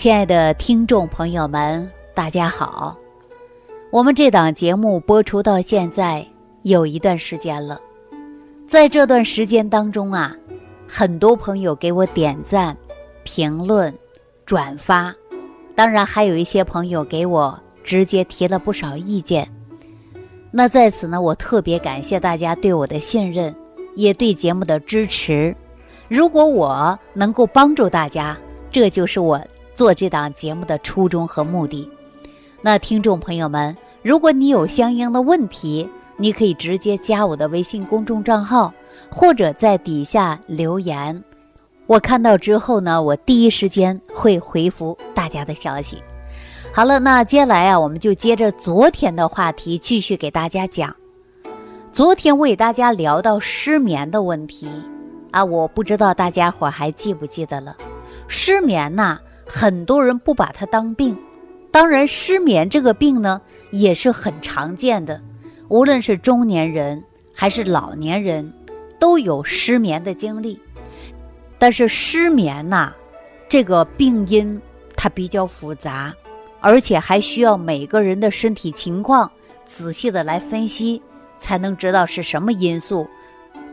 亲爱的听众朋友们，大家好！我们这档节目播出到现在有一段时间了，在这段时间当中啊，很多朋友给我点赞、评论、转发，当然还有一些朋友给我直接提了不少意见。那在此呢，我特别感谢大家对我的信任，也对节目的支持。如果我能够帮助大家，这就是我。做这档节目的初衷和目的，那听众朋友们，如果你有相应的问题，你可以直接加我的微信公众账号，或者在底下留言，我看到之后呢，我第一时间会回复大家的消息。好了，那接下来啊，我们就接着昨天的话题继续给大家讲。昨天我给大家聊到失眠的问题啊，我不知道大家伙还记不记得了，失眠呐。很多人不把它当病，当然失眠这个病呢也是很常见的，无论是中年人还是老年人，都有失眠的经历。但是失眠呐，这个病因它比较复杂，而且还需要每个人的身体情况仔细的来分析，才能知道是什么因素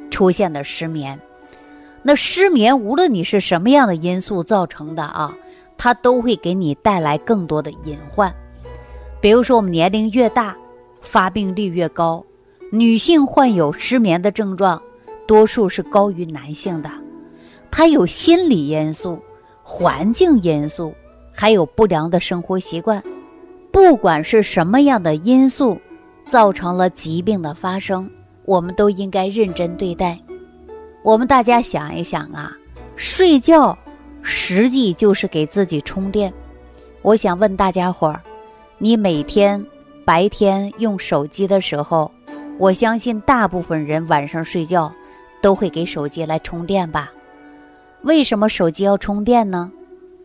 出现的失眠。那失眠无论你是什么样的因素造成的啊。它都会给你带来更多的隐患，比如说我们年龄越大，发病率越高，女性患有失眠的症状，多数是高于男性的。它有心理因素、环境因素，还有不良的生活习惯。不管是什么样的因素造成了疾病的发生，我们都应该认真对待。我们大家想一想啊，睡觉。实际就是给自己充电。我想问大家伙儿，你每天白天用手机的时候，我相信大部分人晚上睡觉都会给手机来充电吧？为什么手机要充电呢？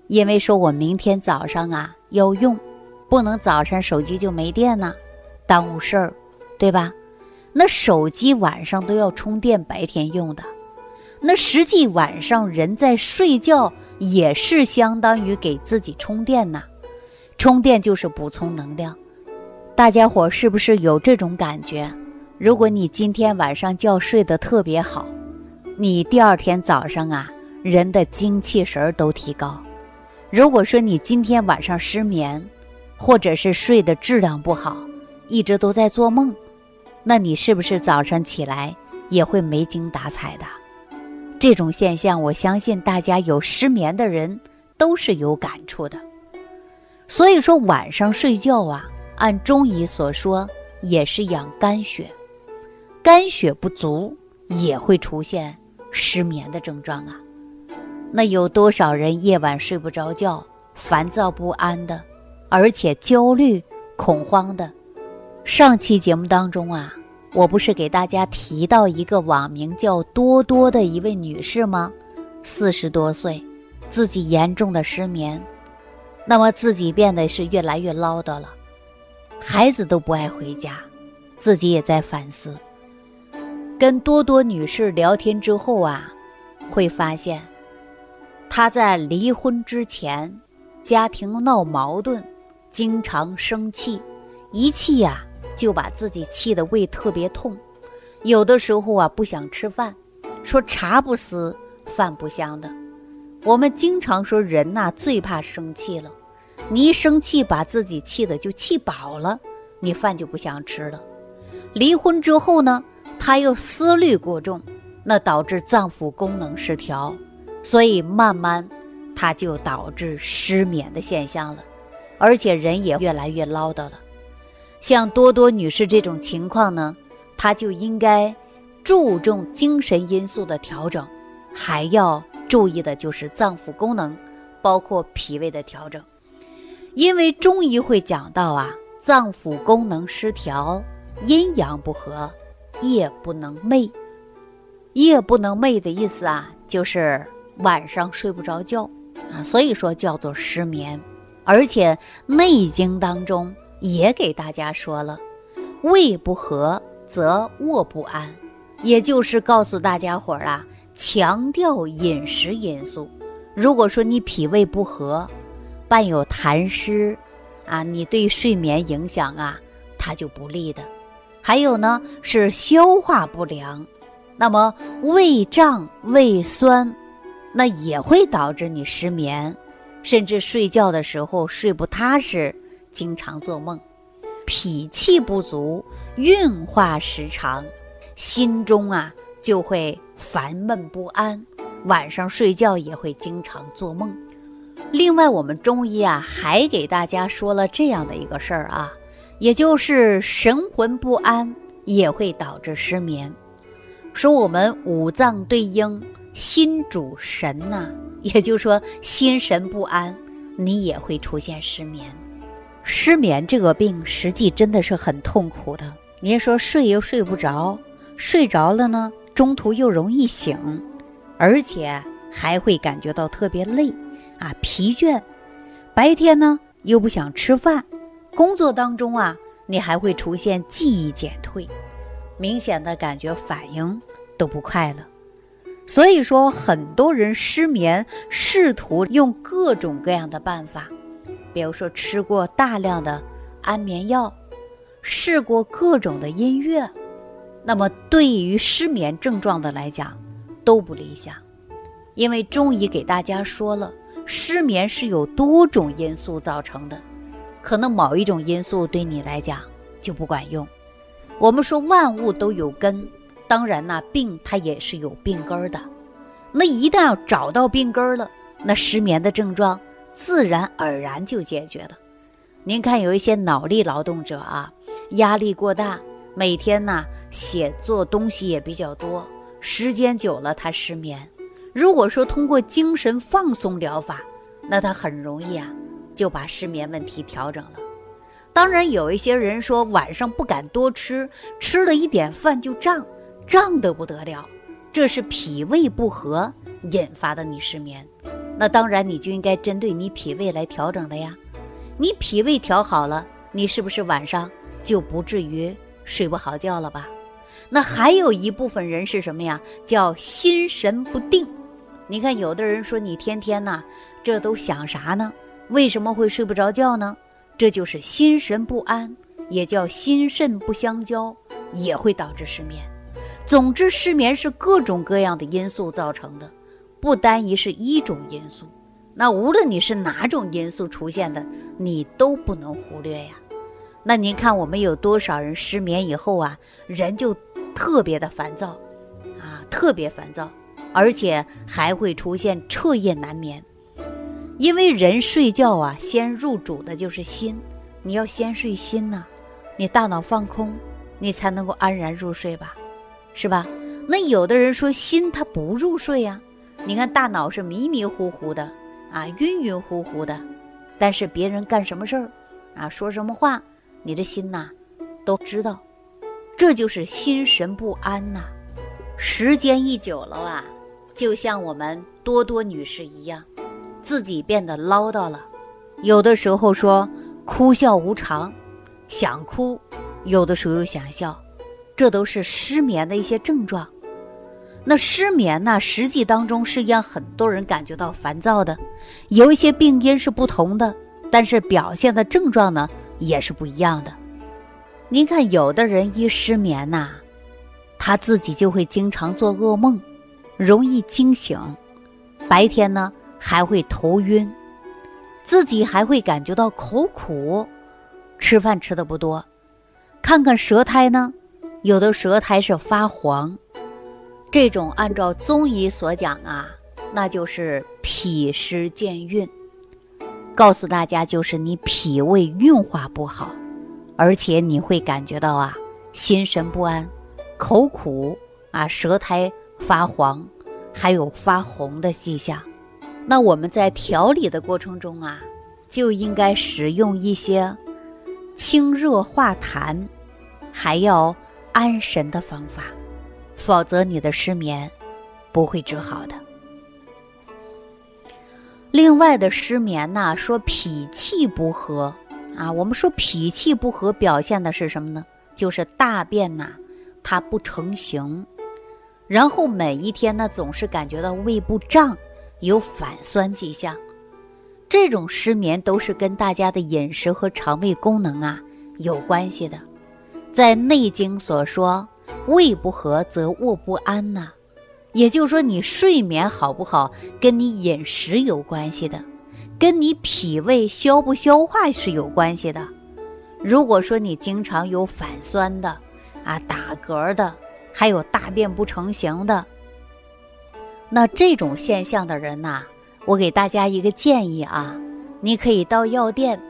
因为说我明天早上啊要用，不能早上手机就没电呢，耽误事儿，对吧？那手机晚上都要充电，白天用的。那实际晚上人在睡觉也是相当于给自己充电呐，充电就是补充能量。大家伙是不是有这种感觉？如果你今天晚上觉睡得特别好，你第二天早上啊，人的精气神都提高。如果说你今天晚上失眠，或者是睡的质量不好，一直都在做梦，那你是不是早上起来也会没精打采的？这种现象，我相信大家有失眠的人都是有感触的。所以说，晚上睡觉啊，按中医所说，也是养肝血，肝血不足也会出现失眠的症状啊。那有多少人夜晚睡不着觉，烦躁不安的，而且焦虑、恐慌的？上期节目当中啊。我不是给大家提到一个网名叫多多的一位女士吗？四十多岁，自己严重的失眠，那么自己变得是越来越唠叨了，孩子都不爱回家，自己也在反思。跟多多女士聊天之后啊，会发现她在离婚之前，家庭闹矛盾，经常生气，一气呀。就把自己气得胃特别痛，有的时候啊不想吃饭，说茶不思饭不香的。我们经常说人呐最怕生气了，你一生气把自己气的就气饱了，你饭就不想吃了。离婚之后呢，他又思虑过重，那导致脏腑功能失调，所以慢慢他就导致失眠的现象了，而且人也越来越唠叨了。像多多女士这种情况呢，她就应该注重精神因素的调整，还要注意的就是脏腑功能，包括脾胃的调整。因为中医会讲到啊，脏腑功能失调，阴阳不和，夜不能寐。夜不能寐的意思啊，就是晚上睡不着觉啊，所以说叫做失眠。而且《内经》当中。也给大家说了，胃不和则卧不安，也就是告诉大家伙儿啊，强调饮食因素。如果说你脾胃不和，伴有痰湿，啊，你对睡眠影响啊，它就不利的。还有呢，是消化不良，那么胃胀、胃酸，那也会导致你失眠，甚至睡觉的时候睡不踏实，经常做梦。脾气不足，运化失常，心中啊就会烦闷不安，晚上睡觉也会经常做梦。另外，我们中医啊还给大家说了这样的一个事儿啊，也就是神魂不安也会导致失眠。说我们五脏对应，心主神呐，也就是说心神不安，你也会出现失眠。失眠这个病实际真的是很痛苦的。您说睡又睡不着，睡着了呢，中途又容易醒，而且还会感觉到特别累。啊，疲倦，白天呢又不想吃饭，工作当中啊，你还会出现记忆减退，明显的感觉反应都不快了。所以说，很多人失眠，试图用各种各样的办法，比如说吃过大量的安眠药，试过各种的音乐，那么对于失眠症状的来讲都不理想，因为中医给大家说了。失眠是有多种因素造成的，可能某一种因素对你来讲就不管用。我们说万物都有根，当然呢，病它也是有病根的。那一旦要找到病根了，那失眠的症状自然而然就解决了。您看，有一些脑力劳动者啊，压力过大，每天呢写作东西也比较多，时间久了他失眠。如果说通过精神放松疗法，那他很容易啊就把失眠问题调整了。当然，有一些人说晚上不敢多吃，吃了一点饭就胀，胀得不得了，这是脾胃不和引发的你失眠。那当然，你就应该针对你脾胃来调整了呀。你脾胃调好了，你是不是晚上就不至于睡不好觉了吧？那还有一部分人是什么呀？叫心神不定。你看，有的人说你天天呐，这都想啥呢？为什么会睡不着觉呢？这就是心神不安，也叫心肾不相交，也会导致失眠。总之，失眠是各种各样的因素造成的，不单一是一种因素。那无论你是哪种因素出现的，你都不能忽略呀。那您看，我们有多少人失眠以后啊，人就特别的烦躁，啊，特别烦躁。而且还会出现彻夜难眠，因为人睡觉啊，先入主的就是心，你要先睡心呐，你大脑放空，你才能够安然入睡吧，是吧？那有的人说心他不入睡呀，你看大脑是迷迷糊糊的啊，晕晕乎乎的，但是别人干什么事儿啊，说什么话，你的心呐都知道，这就是心神不安呐，时间一久了啊。就像我们多多女士一样，自己变得唠叨了，有的时候说哭笑无常，想哭，有的时候又想笑，这都是失眠的一些症状。那失眠呢，实际当中是让很多人感觉到烦躁的，有一些病因是不同的，但是表现的症状呢也是不一样的。您看，有的人一失眠呐，他自己就会经常做噩梦。容易惊醒，白天呢还会头晕，自己还会感觉到口苦，吃饭吃的不多，看看舌苔呢，有的舌苔是发黄，这种按照中医所讲啊，那就是脾湿健运，告诉大家就是你脾胃运化不好，而且你会感觉到啊心神不安，口苦啊舌苔。发黄，还有发红的迹象，那我们在调理的过程中啊，就应该使用一些清热化痰，还要安神的方法，否则你的失眠不会治好的。另外的失眠呢，说脾气不和啊，我们说脾气不和表现的是什么呢？就是大便呐，它不成形。然后每一天呢，总是感觉到胃部胀，有反酸迹象。这种失眠都是跟大家的饮食和肠胃功能啊有关系的。在《内经》所说，胃不和则卧不安呐，也就是说，你睡眠好不好，跟你饮食有关系的，跟你脾胃消不消化是有关系的。如果说你经常有反酸的，啊打嗝的，还有大便不成形的，那这种现象的人呐，我给大家一个建议啊，你可以到药店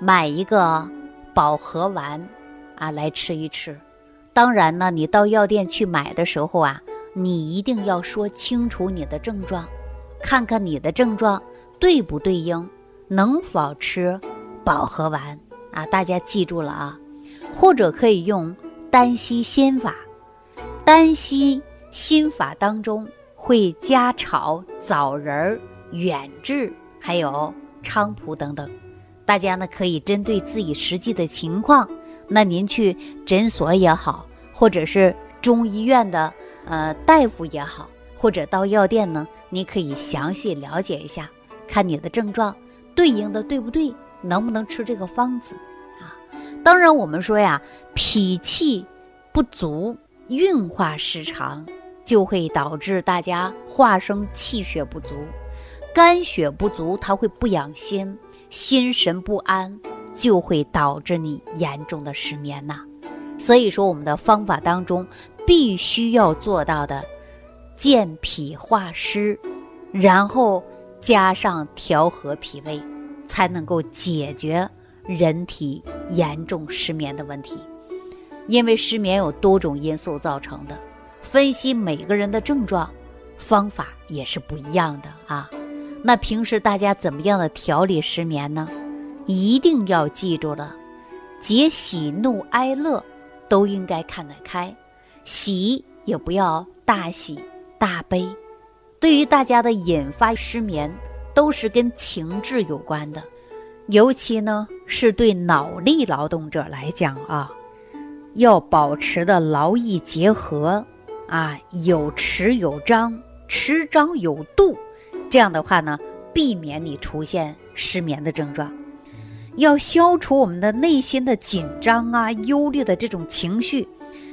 买一个保和丸啊来吃一吃。当然呢，你到药店去买的时候啊，你一定要说清楚你的症状，看看你的症状对不对应，能否吃保和丸。啊，大家记住了啊，或者可以用丹溪心法。丹溪心法当中会加炒枣仁、远志，还有菖蒲等等。大家呢可以针对自己实际的情况，那您去诊所也好，或者是中医院的呃大夫也好，或者到药店呢，你可以详细了解一下，看你的症状对应的对不对。能不能吃这个方子啊？当然，我们说呀，脾气不足、运化失常，就会导致大家化生气血不足，肝血不足，它会不养心，心神不安，就会导致你严重的失眠呐。所以说，我们的方法当中必须要做到的，健脾化湿，然后加上调和脾胃。才能够解决人体严重失眠的问题，因为失眠有多种因素造成的，分析每个人的症状，方法也是不一样的啊。那平时大家怎么样的调理失眠呢？一定要记住了，解喜怒哀乐都应该看得开，喜也不要大喜大悲。对于大家的引发失眠。都是跟情志有关的，尤其呢是对脑力劳动者来讲啊，要保持的劳逸结合啊，有持有张，持张有度，这样的话呢，避免你出现失眠的症状。要消除我们的内心的紧张啊、忧虑的这种情绪，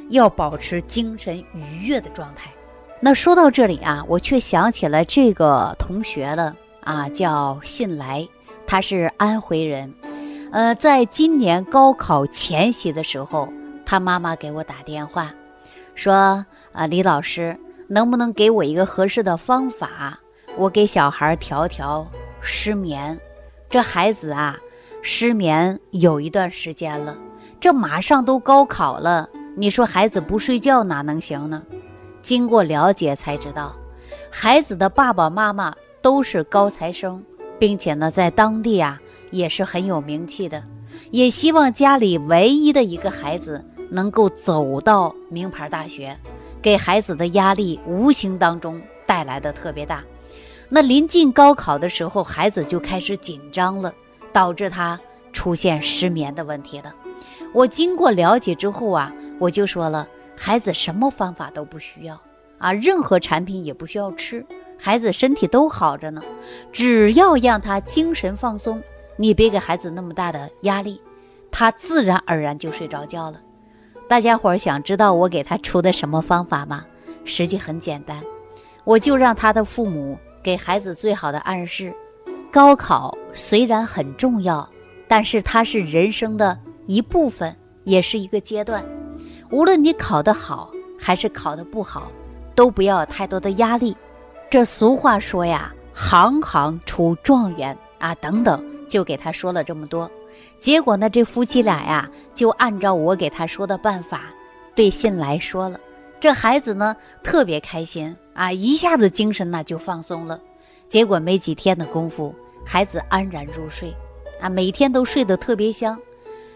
要保持精神愉悦的状态。那说到这里啊，我却想起了这个同学了。啊，叫信来，他是安徽人。呃，在今年高考前夕的时候，他妈妈给我打电话，说：“啊，李老师，能不能给我一个合适的方法，我给小孩调调失眠？这孩子啊，失眠有一段时间了，这马上都高考了，你说孩子不睡觉哪能行呢？经过了解才知道，孩子的爸爸妈妈。”都是高材生，并且呢，在当地啊也是很有名气的，也希望家里唯一的一个孩子能够走到名牌大学，给孩子的压力无形当中带来的特别大。那临近高考的时候，孩子就开始紧张了，导致他出现失眠的问题了。我经过了解之后啊，我就说了，孩子什么方法都不需要啊，任何产品也不需要吃。孩子身体都好着呢，只要让他精神放松，你别给孩子那么大的压力，他自然而然就睡着觉了。大家伙儿想知道我给他出的什么方法吗？实际很简单，我就让他的父母给孩子最好的暗示：高考虽然很重要，但是它是人生的一部分，也是一个阶段。无论你考得好还是考得不好，都不要有太多的压力。这俗话说呀，行行出状元啊，等等，就给他说了这么多。结果呢，这夫妻俩呀，就按照我给他说的办法，对信来说了。这孩子呢，特别开心啊，一下子精神呢就放松了。结果没几天的功夫，孩子安然入睡，啊，每天都睡得特别香。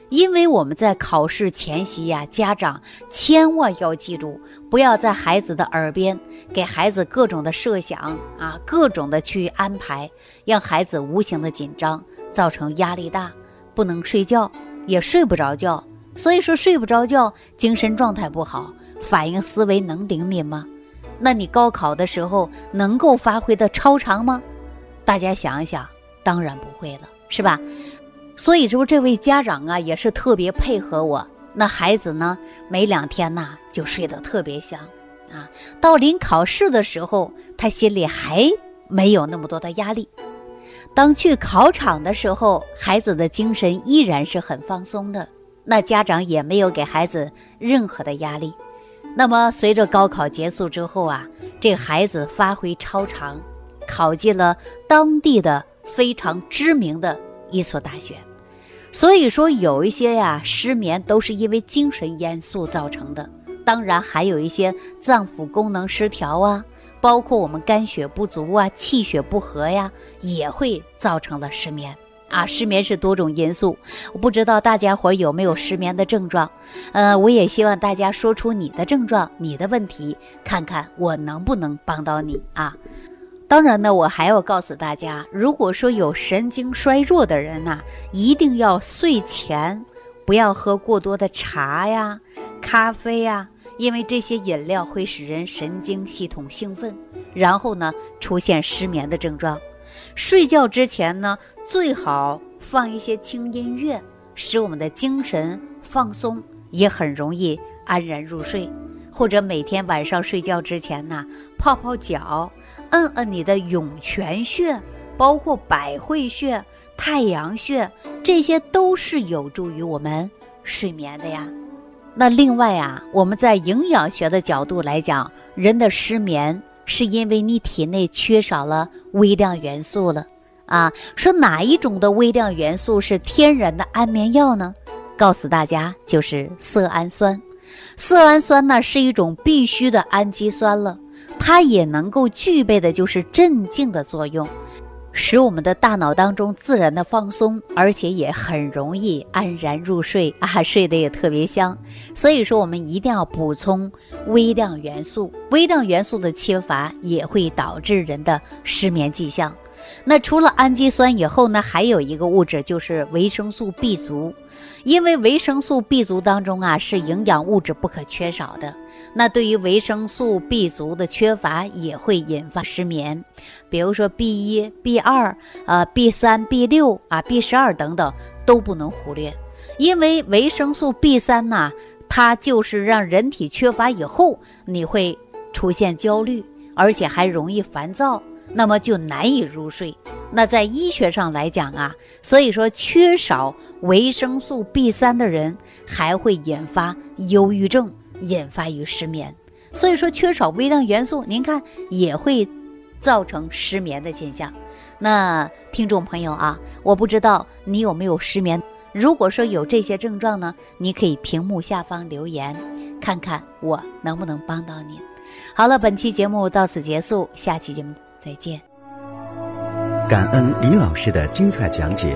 因为我们在考试前夕呀，家长千万要记住，不要在孩子的耳边给孩子各种的设想啊，各种的去安排，让孩子无形的紧张，造成压力大，不能睡觉，也睡不着觉。所以说睡不着觉，精神状态不好，反应思维能灵敏吗？那你高考的时候能够发挥的超常吗？大家想一想。当然不会了，是吧？所以说，这位家长啊，也是特别配合我。那孩子呢，没两天呐，就睡得特别香啊。到临考试的时候，他心里还没有那么多的压力。当去考场的时候，孩子的精神依然是很放松的。那家长也没有给孩子任何的压力。那么，随着高考结束之后啊，这孩子发挥超常，考进了当地的非常知名的一所大学。所以说，有一些呀失眠都是因为精神因素造成的，当然还有一些脏腑功能失调啊，包括我们肝血不足啊、气血不和呀，也会造成了失眠啊。失眠是多种因素，我不知道大家伙有没有失眠的症状，呃，我也希望大家说出你的症状、你的问题，看看我能不能帮到你啊。当然呢，我还要告诉大家，如果说有神经衰弱的人呐，一定要睡前不要喝过多的茶呀、咖啡呀，因为这些饮料会使人神经系统兴奋，然后呢出现失眠的症状。睡觉之前呢，最好放一些轻音乐，使我们的精神放松，也很容易安然入睡。或者每天晚上睡觉之前呢，泡泡脚。摁摁你的涌泉穴，包括百会穴、太阳穴，这些都是有助于我们睡眠的呀。那另外啊，我们在营养学的角度来讲，人的失眠是因为你体内缺少了微量元素了啊。说哪一种的微量元素是天然的安眠药呢？告诉大家，就是色氨酸。色氨酸呢是一种必需的氨基酸了。它也能够具备的就是镇静的作用，使我们的大脑当中自然的放松，而且也很容易安然入睡啊，睡得也特别香。所以说，我们一定要补充微量元素，微量元素的缺乏也会导致人的失眠迹象。那除了氨基酸以后呢，还有一个物质就是维生素 B 族，因为维生素 B 族当中啊是营养物质不可缺少的。那对于维生素 B 族的缺乏也会引发失眠，比如说 B 一、B 二、啊 B 三、B 六啊 B 十二等等都不能忽略，因为维生素 B 三呢，它就是让人体缺乏以后，你会出现焦虑，而且还容易烦躁，那么就难以入睡。那在医学上来讲啊，所以说缺少维生素 B 三的人还会引发忧郁症。引发于失眠，所以说缺少微量元素，您看也会造成失眠的现象。那听众朋友啊，我不知道你有没有失眠，如果说有这些症状呢，你可以屏幕下方留言，看看我能不能帮到您。好了，本期节目到此结束，下期节目再见。感恩李老师的精彩讲解。